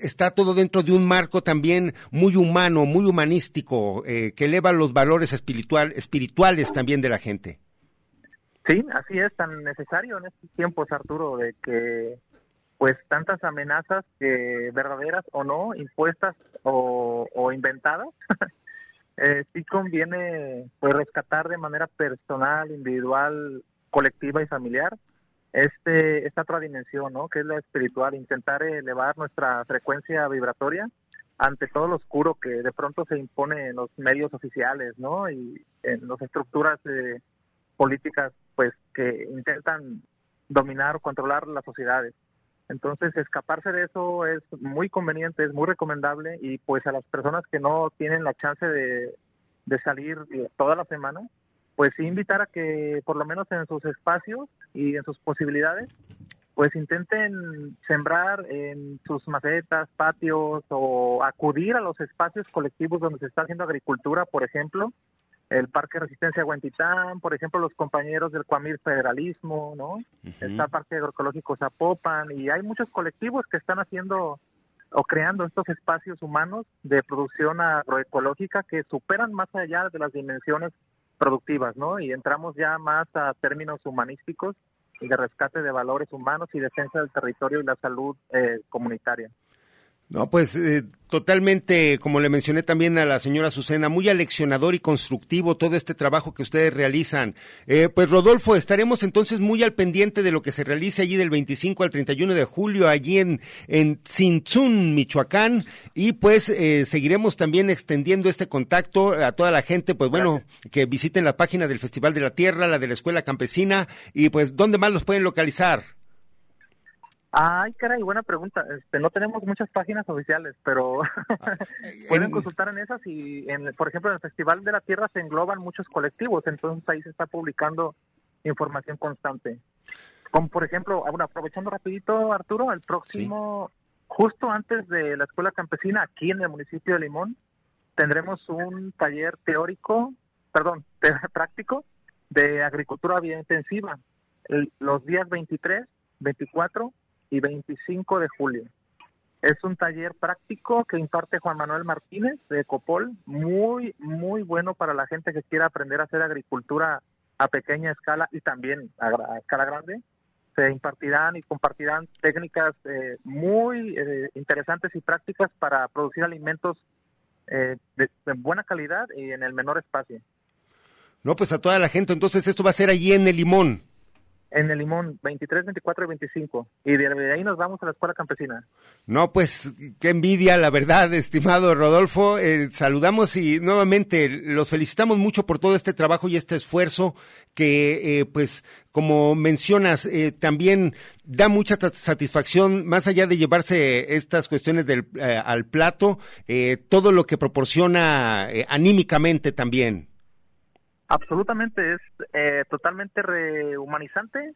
está todo dentro de un marco también muy humano, muy humanístico, que eleva los valores espiritual, espirituales también de la gente. Sí, así es, tan necesario en estos tiempos, Arturo, de que pues tantas amenazas que verdaderas o no, impuestas o, inventadas, eh, sí conviene pues rescatar de manera personal, individual, colectiva y familiar este esta otra dimensión, ¿no? Que es la espiritual, intentar elevar nuestra frecuencia vibratoria ante todo lo oscuro que de pronto se impone en los medios oficiales, ¿no? Y en las estructuras de políticas pues que intentan dominar o controlar las sociedades. Entonces, escaparse de eso es muy conveniente, es muy recomendable y pues a las personas que no tienen la chance de, de salir toda la semana, pues invitar a que por lo menos en sus espacios y en sus posibilidades pues intenten sembrar en sus macetas, patios o acudir a los espacios colectivos donde se está haciendo agricultura, por ejemplo, el Parque Resistencia Huentitán, por ejemplo, los compañeros del Cuamir Federalismo, ¿no? Está el Parque Agroecológico Zapopan y hay muchos colectivos que están haciendo o creando estos espacios humanos de producción agroecológica que superan más allá de las dimensiones productivas, ¿no? Y entramos ya más a términos humanísticos y de rescate de valores humanos y defensa del territorio y la salud eh, comunitaria. No, pues eh, totalmente, como le mencioné también a la señora Azucena, muy aleccionador y constructivo todo este trabajo que ustedes realizan. Eh, pues Rodolfo, estaremos entonces muy al pendiente de lo que se realice allí del 25 al 31 de julio, allí en, en Tzintzún, Michoacán, y pues eh, seguiremos también extendiendo este contacto a toda la gente, pues bueno, que visiten la página del Festival de la Tierra, la de la Escuela Campesina, y pues, ¿dónde más los pueden localizar? Ay, caray, buena pregunta. Este, no tenemos muchas páginas oficiales, pero pueden consultar en esas y, en, por ejemplo, en el Festival de la Tierra se engloban muchos colectivos, entonces ahí se está publicando información constante. Como por ejemplo, ah, bueno, aprovechando rapidito, Arturo, el próximo, justo antes de la Escuela Campesina, aquí en el municipio de Limón, tendremos un taller teórico, perdón, práctico de agricultura biointensiva, los días 23, 24 y 25 de julio. Es un taller práctico que imparte Juan Manuel Martínez de Ecopol, muy, muy bueno para la gente que quiera aprender a hacer agricultura a pequeña escala y también a, escala grande. Se impartirán y compartirán técnicas eh, muy eh, interesantes y prácticas para producir alimentos eh, de, de buena calidad y en el menor espacio. No, pues a toda la gente, entonces esto va a ser allí en el limón. En el Limón, 23, 24 y 25. Y de ahí nos vamos a la escuela campesina. No, pues qué envidia, la verdad, estimado Rodolfo. Eh, saludamos y nuevamente los felicitamos mucho por todo este trabajo y este esfuerzo que, eh, pues, como mencionas, eh, también da mucha satisfacción, más allá de llevarse estas cuestiones del, al plato, todo lo que proporciona anímicamente también. Absolutamente, es eh, totalmente rehumanizante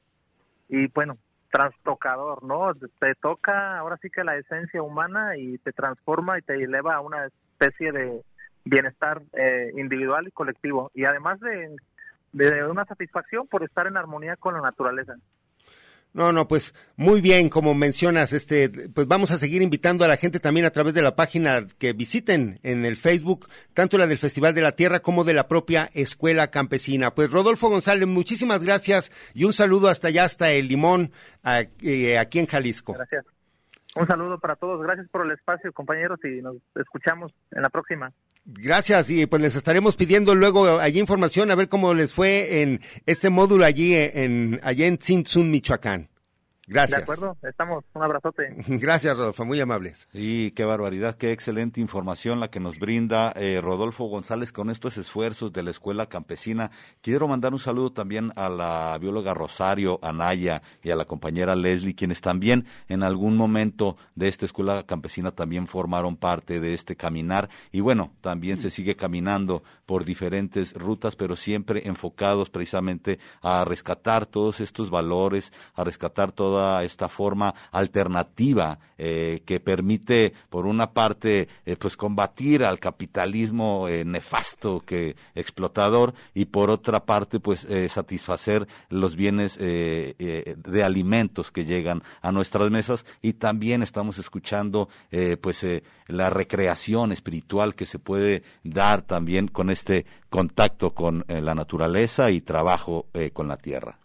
y bueno, trastocador, ¿no? Te toca ahora sí que la esencia humana y te transforma y te eleva a una especie de bienestar eh, individual y colectivo y además de, de una satisfacción por estar en armonía con la naturaleza. No, no, pues muy bien, como mencionas, este, pues vamos a seguir invitando a la gente también a través de la página que visiten en el Facebook, tanto la del Festival de la Tierra como de la propia Escuela Campesina. Pues Rodolfo González, muchísimas gracias y un saludo hasta allá, hasta el Limón, eh, aquí en Jalisco. Gracias. Un saludo para todos, gracias por el espacio, compañeros, y nos escuchamos en la próxima. Gracias, y pues les estaremos pidiendo luego allí información a ver cómo les fue en este módulo allí en, allí en Tzintzún, Michoacán. Gracias. De acuerdo, estamos. Un abrazote. Gracias, Rodolfo, muy amables. Y qué barbaridad, qué excelente información la que nos brinda eh, Rodolfo González con estos esfuerzos de la Escuela Campesina. Quiero mandar un saludo también a la bióloga Rosario Anaya y a la compañera Leslie, quienes también en algún momento de esta Escuela Campesina también formaron parte de este caminar. Y bueno, también se sigue caminando por diferentes rutas, pero siempre enfocados precisamente a rescatar todos estos valores, a rescatar toda esta forma alternativa eh, que permite, por una parte, eh, pues combatir al capitalismo eh, nefasto que explotador y por otra parte, pues satisfacer los bienes de alimentos que llegan a nuestras mesas y también estamos escuchando, pues la recreación espiritual que se puede dar también con este contacto con la naturaleza y trabajo con la tierra.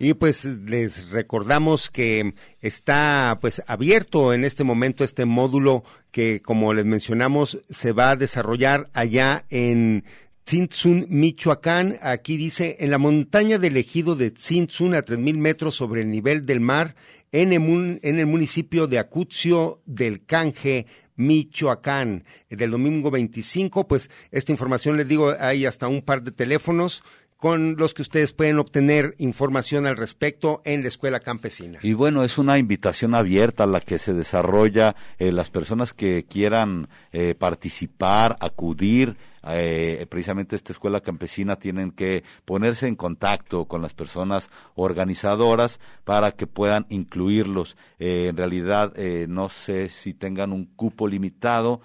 Y pues les recordamos que está pues abierto en este momento este módulo que como les mencionamos se va a desarrollar allá en Tzintzún, Michoacán. Aquí dice, en la montaña del ejido de Tzintzún a tres mil metros sobre el nivel del mar, en el, en el municipio de Acucio del Canje, Michoacán, del domingo 25. Pues esta información les digo, hay hasta un par de teléfonos con los que ustedes pueden obtener información al respecto en la escuela campesina. Y bueno, es una invitación abierta a la que se desarrolla eh, las personas que quieran eh, participar, acudir eh, precisamente esta escuela campesina tienen que ponerse en contacto con las personas organizadoras para que puedan incluirlos. Eh, en realidad eh, no sé si tengan un cupo limitado,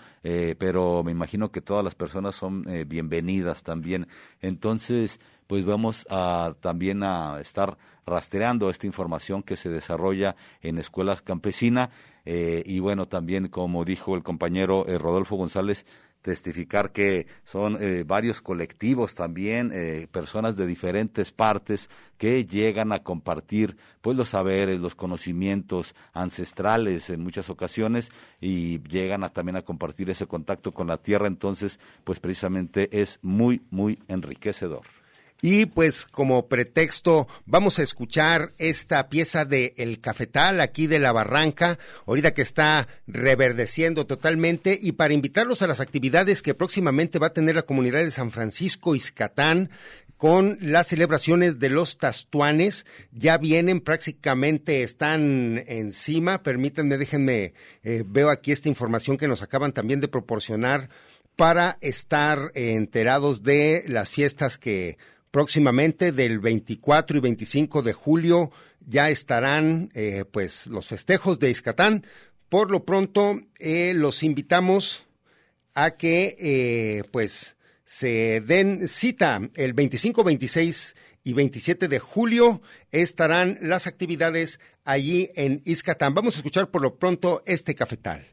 pero me imagino que todas las personas son bienvenidas también. Entonces, pues vamos a también a estar rastreando esta información que se desarrolla en escuelas campesinas y bueno, también como dijo el compañero Rodolfo González, testificar que son eh, varios colectivos también, eh, personas de diferentes partes que llegan a compartir pues los saberes, los conocimientos ancestrales en muchas ocasiones y llegan a, también a compartir ese contacto con la tierra, entonces pues precisamente es muy, muy enriquecedor. Y pues como pretexto vamos a escuchar esta pieza de El Cafetal aquí de la Barranca, ahorita que está reverdeciendo totalmente y para invitarlos a las actividades que próximamente va a tener la comunidad de San Francisco Iscatán con las celebraciones de los tastuanes. Ya vienen, prácticamente están encima. Permítanme, déjenme, eh, veo aquí esta información que nos acaban también de proporcionar para estar enterados de las fiestas que próximamente del 24 y 25 de julio ya estarán eh, pues los festejos de Iscatán. Por lo pronto eh, los invitamos a que eh, pues se den cita el 25, 26 y 27 de julio estarán las actividades allí en Iscatán. Vamos a escuchar por lo pronto este cafetal.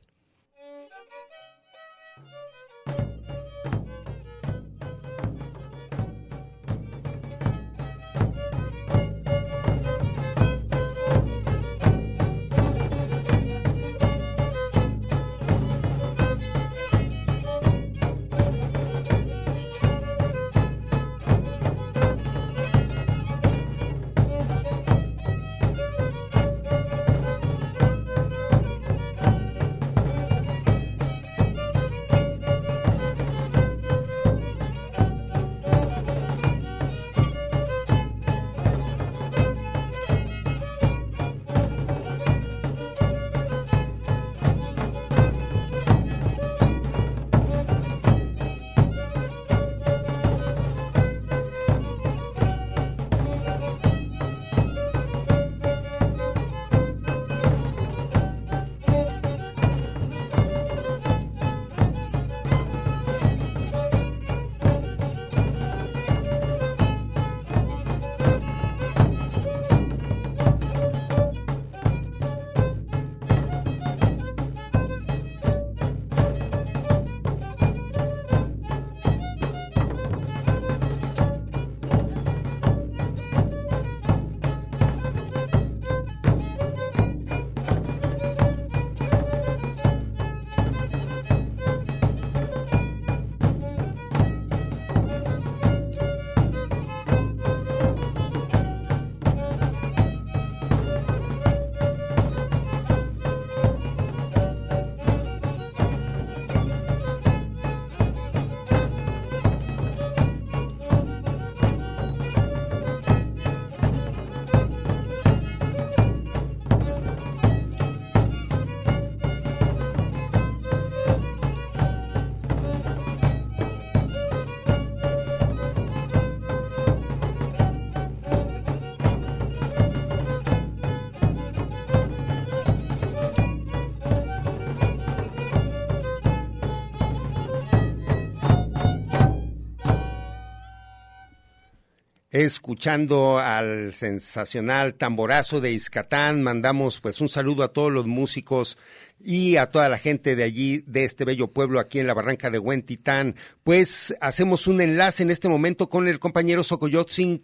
Escuchando al sensacional tamborazo de Iscatán. Mandamos pues un saludo a todos los músicos y a toda la gente de allí, de este bello pueblo aquí en la barranca de Huentitán. Pues hacemos un enlace en este momento con el compañero Socoyotzin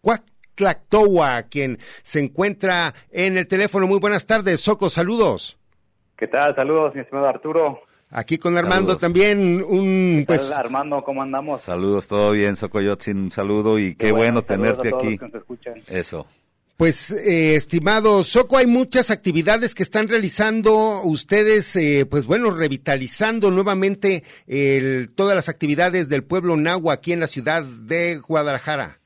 Cuactlactoa, quien se encuentra en el teléfono. Muy buenas tardes, Soco, saludos. ¿Qué tal? Saludos, mi estimado Arturo. Aquí con Armando también un pues Armando, ¿cómo andamos? Saludos, todo bien, Socoyotzin, un saludo y qué, bueno, tenerte aquí. Eso. Pues, eh, estimado Soco, hay muchas actividades que están realizando ustedes, eh, pues bueno, revitalizando nuevamente el, todas las actividades del pueblo Nahua aquí en la ciudad de Guadalajara.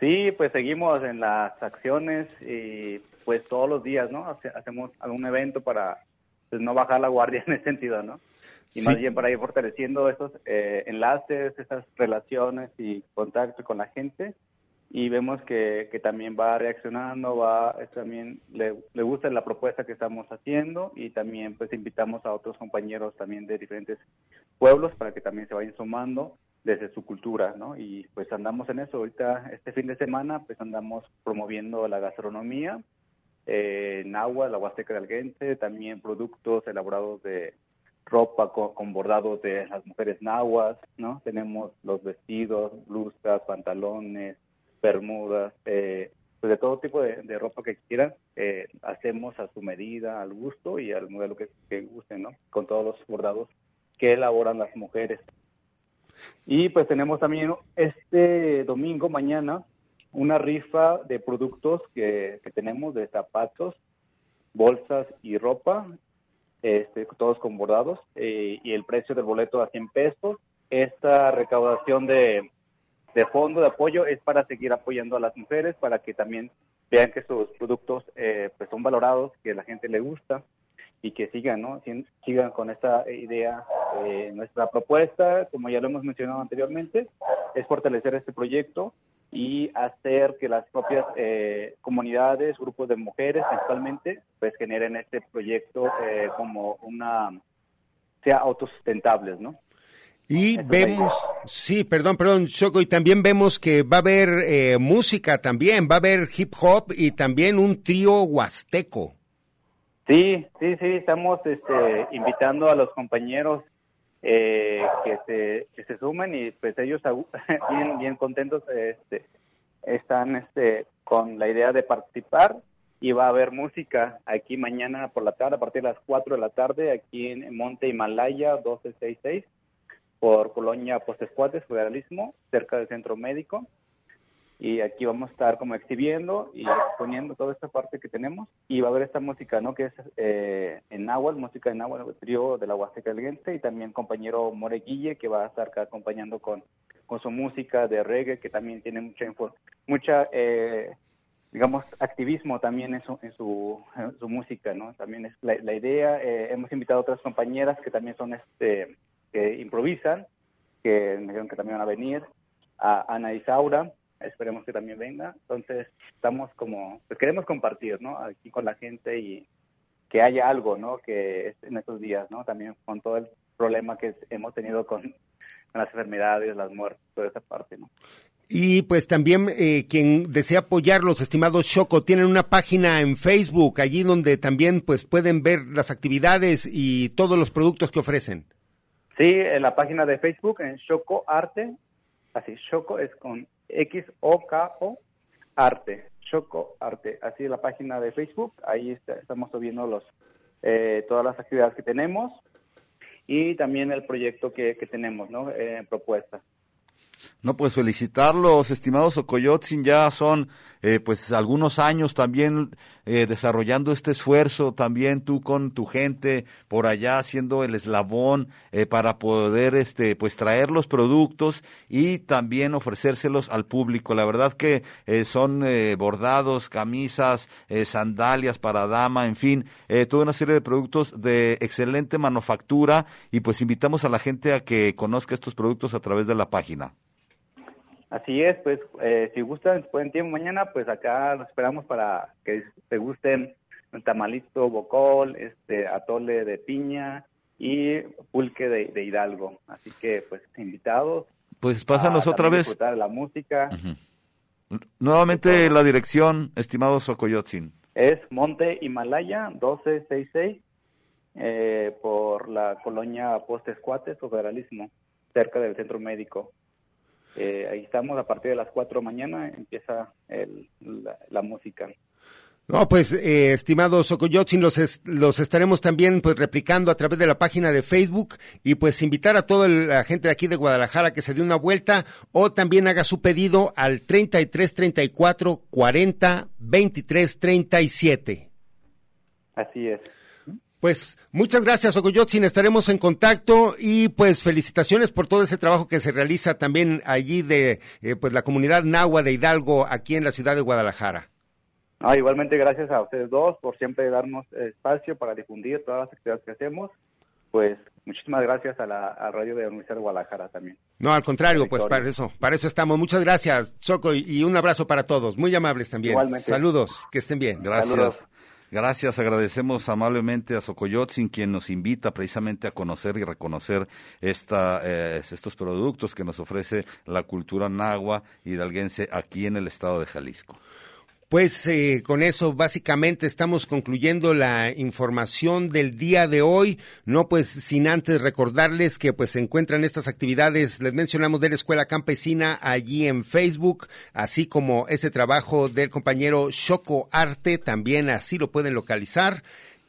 Sí, pues seguimos en las acciones y pues todos los días, ¿no? Hacemos algún evento para pues no bajar la guardia en ese sentido, ¿no? Y Sí. más bien para ir fortaleciendo esos eh, enlaces, esas relaciones y contacto con la gente y vemos que, que también va reaccionando, va también le, le gusta la propuesta que estamos haciendo y también pues invitamos a otros compañeros también de diferentes pueblos para que también se vayan sumando desde su cultura, ¿no? Y pues andamos en eso. Ahorita, este fin de semana, pues andamos promoviendo la gastronomía eh, agua, la Huasteca de Alguense, también productos elaborados de ropa con, con bordados de las mujeres nahuas, ¿no? Tenemos los vestidos, blusas, pantalones, bermudas, eh, pues de todo tipo de, ropa que quieran, eh, hacemos a su medida, al gusto y al modelo que gusten, ¿no? Con todos los bordados que elaboran las mujeres. Y pues tenemos también este domingo, mañana, una rifa de productos que, que tenemos de zapatos, bolsas y ropa, este, todos con bordados, eh, y el precio del boleto a 100 pesos. Esta recaudación de, de fondo de apoyo es para seguir apoyando a las mujeres, para que también vean que sus productos eh, pues son valorados, que la gente le gusta y que sigan, ¿no? Sigan con esta idea. Eh, nuestra propuesta, como ya lo hemos mencionado anteriormente, es fortalecer este proyecto y hacer que las propias eh, comunidades, grupos de mujeres principalmente, pues generen este proyecto eh, como una, sea autosustentables, ¿no? Y vemos, sí, perdón, perdón, Choco, y también vemos que va a haber eh, música también, va a haber hip hop y también un trío huasteco. Sí, sí, sí, estamos este, invitando a los compañeros eh, que, se, que se sumen y pues ellos bien, bien contentos este, están este, con la idea de participar y va a haber música aquí mañana por la tarde, a partir de las 4 de la tarde, aquí en Monte Himalaya 1266, por Colonia Postescuates, Federalismo, cerca del Centro Médico y aquí vamos a estar como exhibiendo y exponiendo toda esta parte que tenemos y va a haber esta música, ¿no? Que es eh, en náhuatl, música en náhuatl, el trío de la Huasteca Alguense y también compañero More Guille que va a estar acá acompañando con, con su música de reggae que también tiene mucha mucha eh, digamos activismo también en su, en su, música, ¿no? También es la, la idea, eh, hemos invitado a otras compañeras que también son este que improvisan, que me dijeron que también van a venir, a Ana Isaura, esperemos que también venga. Entonces, estamos como, pues queremos compartir, ¿no? Aquí con la gente y que haya algo, ¿no? Que en estos días, ¿no? También con todo el problema que hemos tenido con, las enfermedades, las muertes, toda esa parte, ¿no? Y pues también eh, quien desea apoyar los estimados Choco tienen una página en Facebook allí donde también pues pueden ver las actividades y todos los productos que ofrecen. Sí, en la página de Facebook, en Choco Arte, así, Choco es con X-O-K-O, Arte, Choco Arte, así la página de Facebook, ahí está- estamos subiendo los, eh, todas las actividades que tenemos y también el proyecto que, tenemos, ¿no? Eh, propuesta. No, pues felicitarlos, estimados Ocoyotzin, ya son eh, pues algunos años también eh, desarrollando este esfuerzo, también tú con tu gente por allá haciendo el eslabón eh, para poder este pues traer los productos y también ofrecérselos al público. La verdad que eh, son eh, bordados, camisas, sandalias para dama, en fin, toda una serie de productos de excelente manufactura y pues invitamos a la gente a que conozca estos productos a través de la página. Así es, pues eh, si gustan, pueden tiempo mañana, pues acá los esperamos para que te gusten tamalito, bocol, este atole de piña y pulque de, de Hidalgo. Así que pues invitados. Pues pásanos a otra vez. Disfrutar la música. Nuevamente la dirección, estimado Socoyotzin. Es Monte Himalaya 1266 eh, por la colonia Postes Cuates o Federalismo, cerca del centro médico. Eh, ahí estamos a partir de las 4 de la mañana, empieza el- la, la música. No, pues, eh, estimados Socoyotzin, los, es- los estaremos también pues replicando a través de la página de Facebook y pues invitar a toda la gente de aquí de Guadalajara que se dé una vuelta o también haga su pedido al 33 34 40 23 37. Así es. Pues muchas gracias, Ogoyotzin. Estaremos en contacto y pues felicitaciones por todo ese trabajo que se realiza también allí de eh, pues la comunidad Nahua de Hidalgo aquí en la ciudad de Guadalajara. Ah, igualmente gracias a ustedes dos por siempre darnos espacio para difundir todas las actividades que hacemos. Pues muchísimas gracias a la radio de la Universidad de Guadalajara también. No, al contrario, pues para eso, para eso estamos. Muchas gracias, Choco, y un abrazo para todos. Muy amables también. Igualmente. Saludos, que estén bien. Gracias. Gracias, agradecemos amablemente a Socoyotzin, quien nos invita precisamente a conocer y reconocer esta, eh, estos productos que nos ofrece la cultura nahua hidalguense aquí en el estado de Jalisco. Pues eh, con eso básicamente estamos concluyendo la información del día de hoy. No pues sin antes recordarles que pues se encuentran estas actividades, les mencionamos de la Escuela Campesina allí en Facebook, así como ese trabajo del compañero Choco Arte, también así lo pueden localizar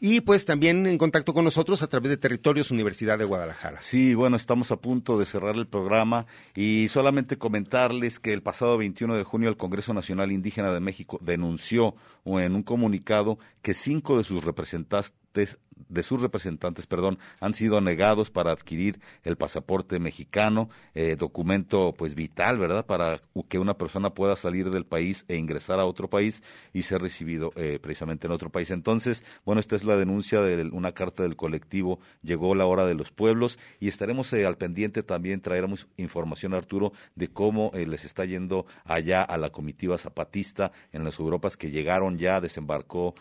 y pues también en contacto con nosotros a través de Territorios Universidad de Guadalajara. Sí, bueno, estamos a punto de cerrar el programa y solamente comentarles que el pasado 21 de junio el Congreso Nacional Indígena de México denunció en un comunicado que cinco de sus representantes de sus representantes, perdón, han sido negados para adquirir el pasaporte mexicano, eh, documento pues vital, ¿verdad? Para que una persona pueda salir del país e ingresar a otro país y ser recibido eh, precisamente en otro país. Entonces, bueno, esta es la denuncia de una carta del colectivo Llegó la hora de los pueblos y estaremos eh, al pendiente también traeremos información Arturo de cómo les está yendo allá a la comitiva zapatista en las Europas que llegaron ya, desembarcó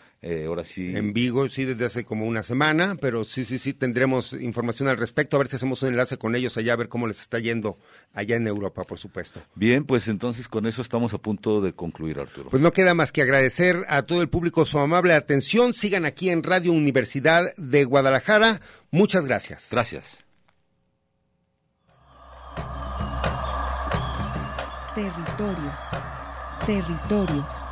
ahora sí. En Vigo, sí, desde hace como una semana, pero sí, sí, sí, tendremos información al respecto, a ver si hacemos un enlace con ellos allá, a ver cómo les está yendo allá en Europa, por supuesto. Bien, pues entonces con eso estamos a punto de concluir, Arturo. Pues no queda más que agradecer a todo el público su amable atención. Sigan aquí en Radio Universidad de Guadalajara. Muchas gracias. Gracias. Territorios. Territorios.